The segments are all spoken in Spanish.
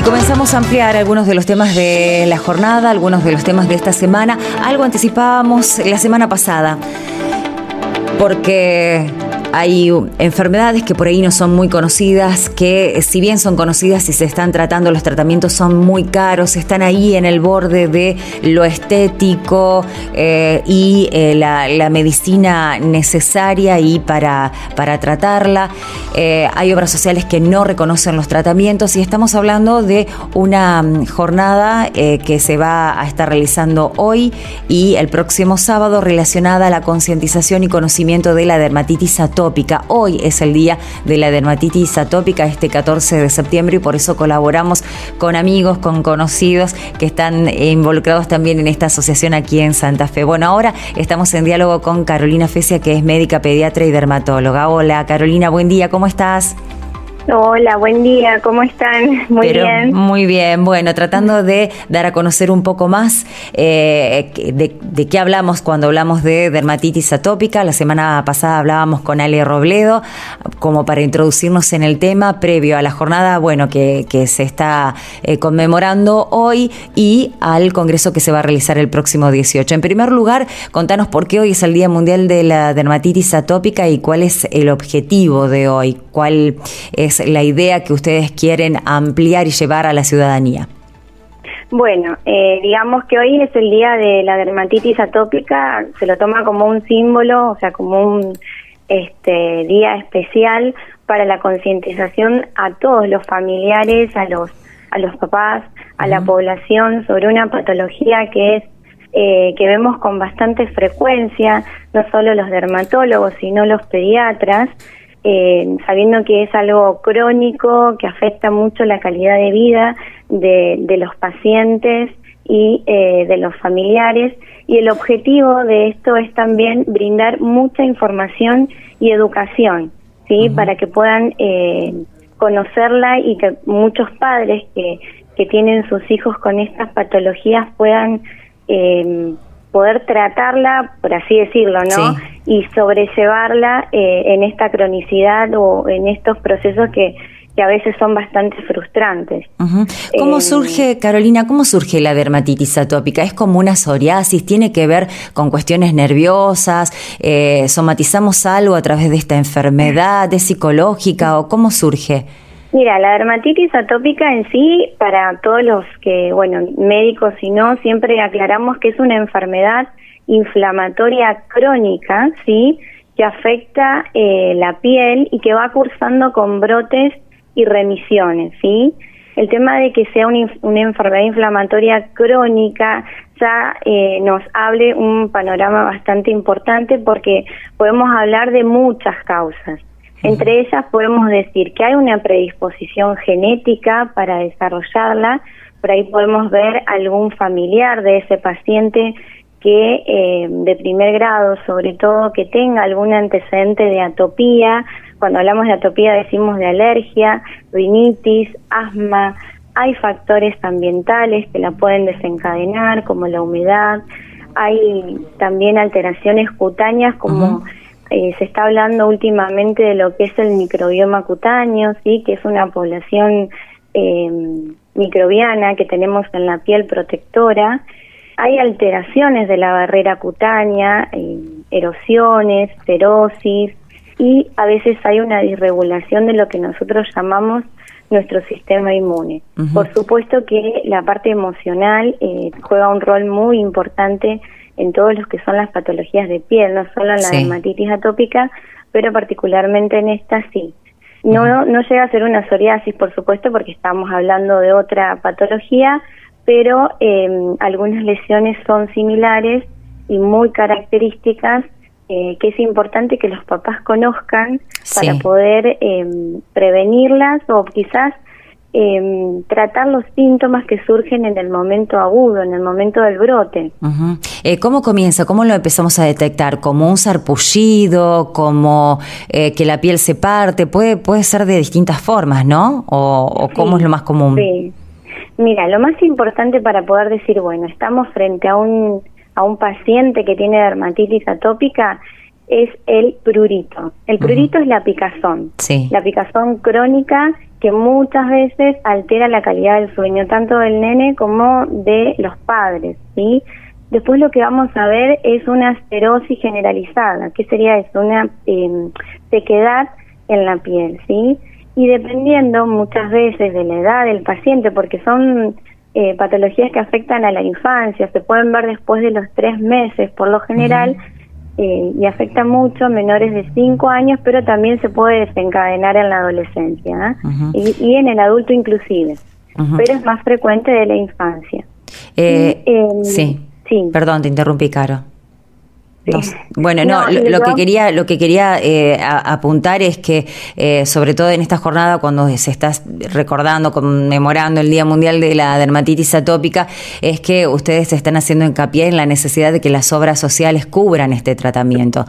Y comenzamos a ampliar algunos de los temas de la jornada, algunos de los temas de esta semana. Algo anticipábamos la semana pasada, porque hay enfermedades que por ahí no son muy conocidas, que eh, si bien son conocidas y se están tratando, los tratamientos son muy caros, están ahí en el borde de lo estético eh, y eh, la, medicina necesaria y para, para tratarla. hay obras sociales que no reconocen los tratamientos y estamos hablando de una mm, jornada que se va a estar realizando hoy y el próximo sábado relacionada a la concientización y conocimiento de la dermatitis atópica Hoy es el día de la dermatitis atópica, este 14 de septiembre, y por eso colaboramos con amigos, con conocidos que están involucrados también en esta asociación aquí en Santa Fe. Bueno, ahora estamos en diálogo con Carolina Fecia, que es médica, pediatra y dermatóloga. Hola, Carolina, buen día, ¿cómo estás? Hola, buen día, ¿cómo están? Muy bien. Muy bien, bueno, tratando de dar a conocer un poco más eh, de, qué hablamos cuando hablamos de dermatitis atópica. La semana pasada hablábamos con Ale Robledo, como para introducirnos en el tema previo a la jornada, bueno, que, se está eh, conmemorando hoy y al congreso que se va a realizar el próximo 18. En primer lugar, contanos por qué hoy es el Día Mundial de la Dermatitis Atópica y cuál es el objetivo de hoy, cuál es la idea que ustedes quieren ampliar y llevar a la ciudadanía? Bueno, eh, digamos que hoy es el día de la dermatitis atópica, se lo toma como un símbolo, o sea, como un este día especial para la concientización a todos los familiares, a los a los papás, a la población sobre una patología que es eh, que vemos con bastante frecuencia, no solo los dermatólogos, sino los pediatras, eh, sabiendo que es algo crónico, que afecta mucho la calidad de vida de, los pacientes y eh, de los familiares. Y el objetivo de esto es también brindar mucha información y educación, ¿sí? Para que puedan eh, conocerla y que muchos padres que, que tienen sus hijos con estas patologías puedan eh, poder tratarla, por así decirlo, ¿no? Y sobrellevarla eh, en esta cronicidad o en estos procesos que, que a veces son bastante frustrantes. ¿Cómo eh, surge, Carolina, cómo surge la dermatitis atópica? ¿Es como una psoriasis? ¿Tiene que ver con cuestiones nerviosas? Eh, ¿Somatizamos algo a través de esta enfermedad? ¿Es psicológica o cómo surge? Mira, la dermatitis atópica en sí, para todos los que, bueno, médicos y no, siempre aclaramos que es una enfermedad inflamatoria crónica, ¿sí? Que afecta eh, la piel y que va cursando con brotes y remisiones, ¿sí? El tema de que sea una, enfermedad inflamatoria crónica ya eh, nos hable un panorama bastante importante porque podemos hablar de muchas causas. Entre ellas podemos decir que hay una predisposición genética para desarrollarla, por ahí podemos ver algún familiar de ese paciente que eh, de primer grado, sobre todo que tenga algún antecedente de atopía, cuando hablamos de atopía decimos de alergia, rinitis, asma, hay factores ambientales que la pueden desencadenar, como la humedad, hay también alteraciones cutáneas como eh, se está hablando últimamente de lo que es el microbioma cutáneo, sí, que es una población eh, microbiana que tenemos en la piel protectora. Hay alteraciones de la barrera cutánea, eh, erosiones, ferosis y a veces hay una disregulación de lo que nosotros llamamos nuestro sistema inmune. Por supuesto que la parte emocional eh, juega un rol muy importante en todos los que son las patologías de piel, no solo en la dermatitis atópica, pero particularmente en esta sí. No, no llega a ser una psoriasis, por supuesto, porque estamos hablando de otra patología, pero em, algunas lesiones son similares y muy características eh, que es importante que los papás conozcan para poder em, prevenirlas o quizás eh, tratar los síntomas que surgen en el momento agudo, en el momento del brote. eh, ¿Cómo comienza? ¿Cómo lo empezamos a detectar? ¿Como un sarpullido? ¿Como eh, que la piel se parte? Puede, puede ser de distintas formas, ¿no? ¿O, cómo es lo más común? Sí. Mira, lo más importante para poder decir, bueno, estamos frente a un, a un paciente que tiene dermatitis atópica, es el prurito. El prurito es la picazón. Sí. La picazón crónica que muchas veces altera la calidad del sueño, tanto del nene como de los padres, ¿sí? Después lo que vamos a ver es una esterosis generalizada. ¿Qué sería eso? Una em, sequedad en la piel, ¿sí? Y dependiendo muchas veces de la edad del paciente, porque son eh, patologías que afectan a la infancia, se pueden ver después de los tres meses por lo general, eh, y afecta mucho a menores de cinco años, pero también se puede desencadenar en la adolescencia ¿eh? y, en el adulto inclusive, pero es más frecuente de la infancia. Em, sí. Perdón, te interrumpí, Caro. Bueno, no, lo, que quería, lo que quería eh, apuntar es que, eh, sobre todo en esta jornada, cuando se está recordando, conmemorando el Día Mundial de la Dermatitis Atópica, es que ustedes están haciendo hincapié en la necesidad de que las obras sociales cubran este tratamiento.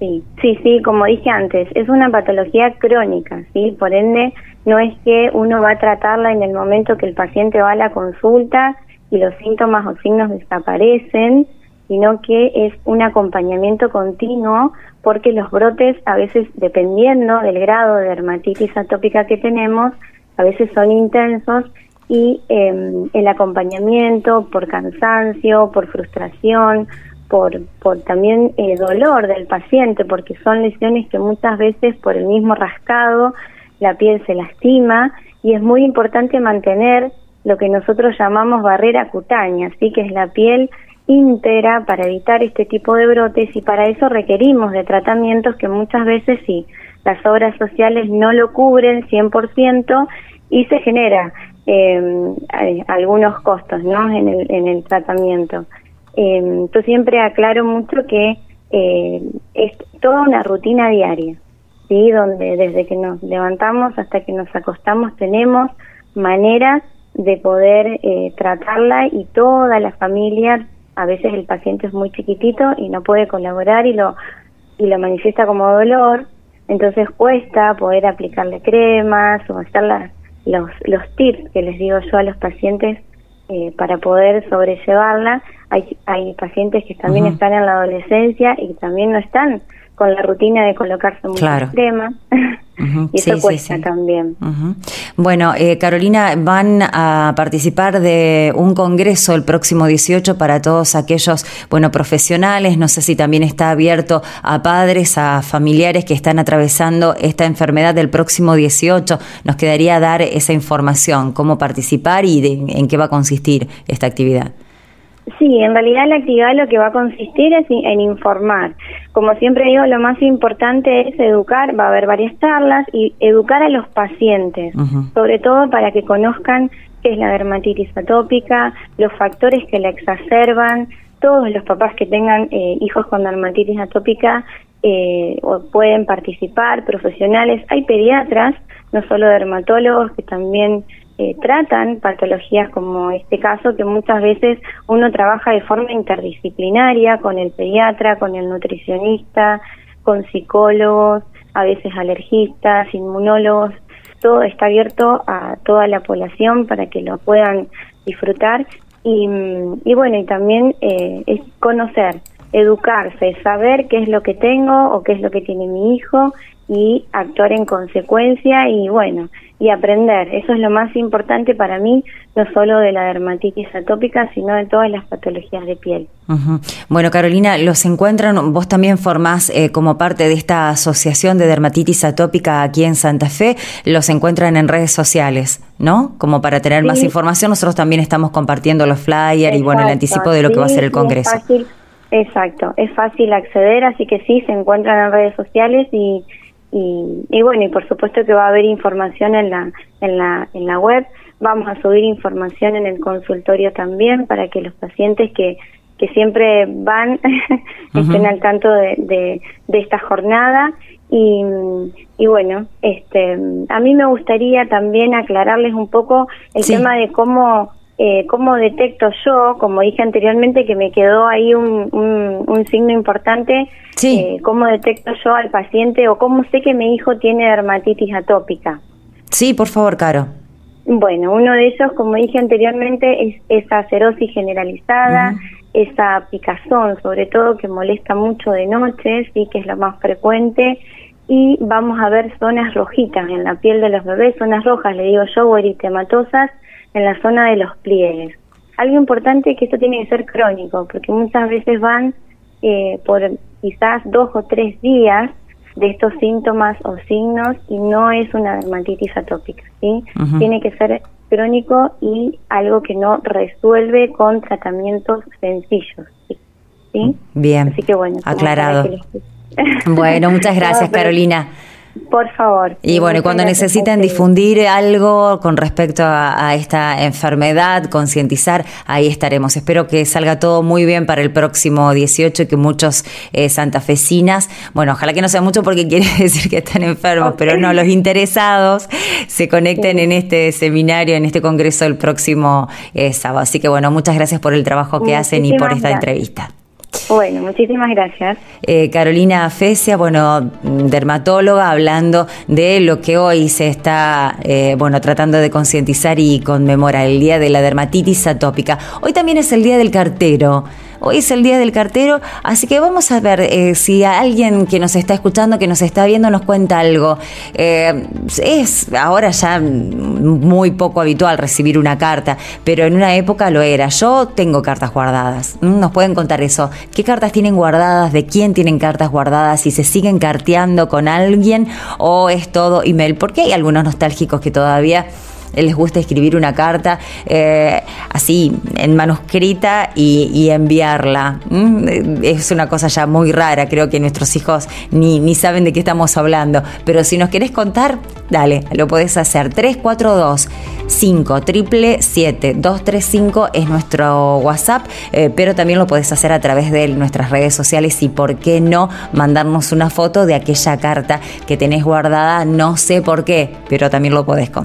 Sí, sí, sí, como dije antes, es una patología crónica, ¿sí? Por ende, no es que uno va a tratarla en el momento que el paciente va a la consulta y los síntomas o signos desaparecen, sino que es un acompañamiento continuo porque los brotes a veces, dependiendo del grado de dermatitis atópica que tenemos, a veces son intensos y em, el acompañamiento por cansancio, por frustración, por, por también eh, dolor del paciente, porque son lesiones que muchas veces por el mismo rascado la piel se lastima y es muy importante mantener lo que nosotros llamamos barrera cutánea, ¿sí? que es la piel íntegra para evitar este tipo de brotes y para eso requerimos de tratamientos que muchas veces sí, las obras sociales no lo cubren 100% y se genera em, algunos costos ¿no? en, el, en el tratamiento. Eh, yo siempre aclaro mucho que eh, es toda una rutina diaria, ¿sí? donde desde que nos levantamos hasta que nos acostamos tenemos maneras de poder eh, tratarla y toda la familia, a veces el paciente es muy chiquitito y no puede colaborar y lo, y lo manifiesta como dolor, entonces cuesta poder aplicarle cremas o hacer los, los tips que les digo yo a los pacientes eh, para poder sobrellevarla. Hay, hay pacientes que también están en la adolescencia y también no están con la rutina de colocarse muchas claro. cremas. y eso cuesta también. Bueno, eh, Carolina, van a participar de un congreso el próximo 18 para todos aquellos, bueno, profesionales, no sé si también está abierto a padres, a familiares que están atravesando esta enfermedad del próximo 18. Nos quedaría dar esa información, cómo participar y en qué va a consistir esta actividad. Sí, en realidad la actividad lo que va a consistir es en informar. Como siempre digo, lo más importante es educar, va a haber varias charlas y educar a los pacientes, sobre todo para que conozcan qué es la dermatitis atópica, los factores que la exacerban, todos los papás que tengan eh, hijos con dermatitis atópica eh, pueden participar, profesionales, hay pediatras, no solo dermatólogos que también eh, tratan patologías como este caso, que muchas veces uno trabaja de forma interdisciplinaria con el pediatra, con el nutricionista, con psicólogos, a veces alergistas, inmunólogos, todo está abierto a toda la población para que lo puedan disfrutar. Y, y bueno, y también eh, es conocer, educarse, saber qué es lo que tengo o qué es lo que tiene mi hijo y actuar en consecuencia y bueno, y aprender. Eso es lo más importante para mí, no solo de la dermatitis atópica, sino de todas las patologías de piel. Bueno, Carolina, los encuentran, vos también formás eh, como parte de esta asociación de dermatitis atópica aquí en Santa Fe, los encuentran en redes sociales, ¿no? Como para tener más información, nosotros también estamos compartiendo los flyers y bueno, el anticipo de lo que va a ser el Congreso. fácil, exacto, es fácil acceder, así que sí, se encuentran en redes sociales y y, bueno, y por supuesto que va a haber información en la, en, la, en la web. Vamos a subir información en el consultorio también para que los pacientes que, que siempre van estén al tanto de, de, esta jornada. Y, y, bueno, este, a mí me gustaría también aclararles un poco el tema de cómo eh, cómo detecto yo, como dije anteriormente, que me quedó ahí un, un, signo importante, eh, cómo detecto yo al paciente o cómo sé que mi hijo tiene dermatitis atópica. Sí, por favor, Caro. Bueno, uno de ellos, como dije anteriormente, es esa cerosis generalizada, esa picazón, sobre todo que molesta mucho de noche, sí, que es lo más frecuente, y vamos a ver zonas rojitas en la piel de los bebés, zonas rojas, le digo yo, o eritematosas en la zona de los pliegues. Algo importante es que esto tiene que ser crónico, porque muchas veces van eh, por quizás dos o tres días de estos síntomas o signos y no es una dermatitis atópica, ¿sí? Tiene que ser crónico y algo que no resuelve con tratamientos sencillos, ¿sí? Bien, Así que bueno, aclarado. Bueno, muchas gracias Carolina. Por favor. Y bueno, cuando necesiten difundir algo con respecto a, esta enfermedad, concientizar, ahí estaremos. Espero que salga todo muy bien para el próximo 18 y que muchos eh, santafesinas, bueno, ojalá que no sea mucho porque quiere decir que están enfermos, pero no, los interesados se conecten en este seminario, en este congreso el próximo eh, sábado. Así que bueno, muchas gracias por el trabajo que hacen y por esta entrevista. Bueno, muchísimas gracias. Eh, Carolina Fecia, bueno, dermatóloga, hablando de lo que hoy se está, eh, bueno, tratando de concientizar y conmemorar el Día de la Dermatitis Atópica. Hoy también es el Día del Cartero. Hoy es el día del cartero, así que vamos a ver eh, si alguien que nos está escuchando, que nos está viendo, nos cuenta algo. Eh, es ahora ya muy poco habitual recibir una carta, pero en una época lo era. Yo tengo cartas guardadas. Nos pueden contar eso. ¿Qué cartas tienen guardadas? ¿De quién tienen cartas guardadas? ¿Si se siguen carteando con alguien o es todo email? Porque hay algunos nostálgicos que todavía les gusta escribir una carta eh, así en manuscrita y, enviarla. Es una cosa ya muy rara, creo que nuestros hijos ni, saben de qué estamos hablando, pero si nos querés contar, dale, lo podés hacer. 342 5 triple 235 es nuestro WhatsApp, eh, pero también lo podés hacer a través de nuestras redes sociales y por qué no mandarnos una foto de aquella carta que tenés guardada, no sé por qué, pero también lo podés contar.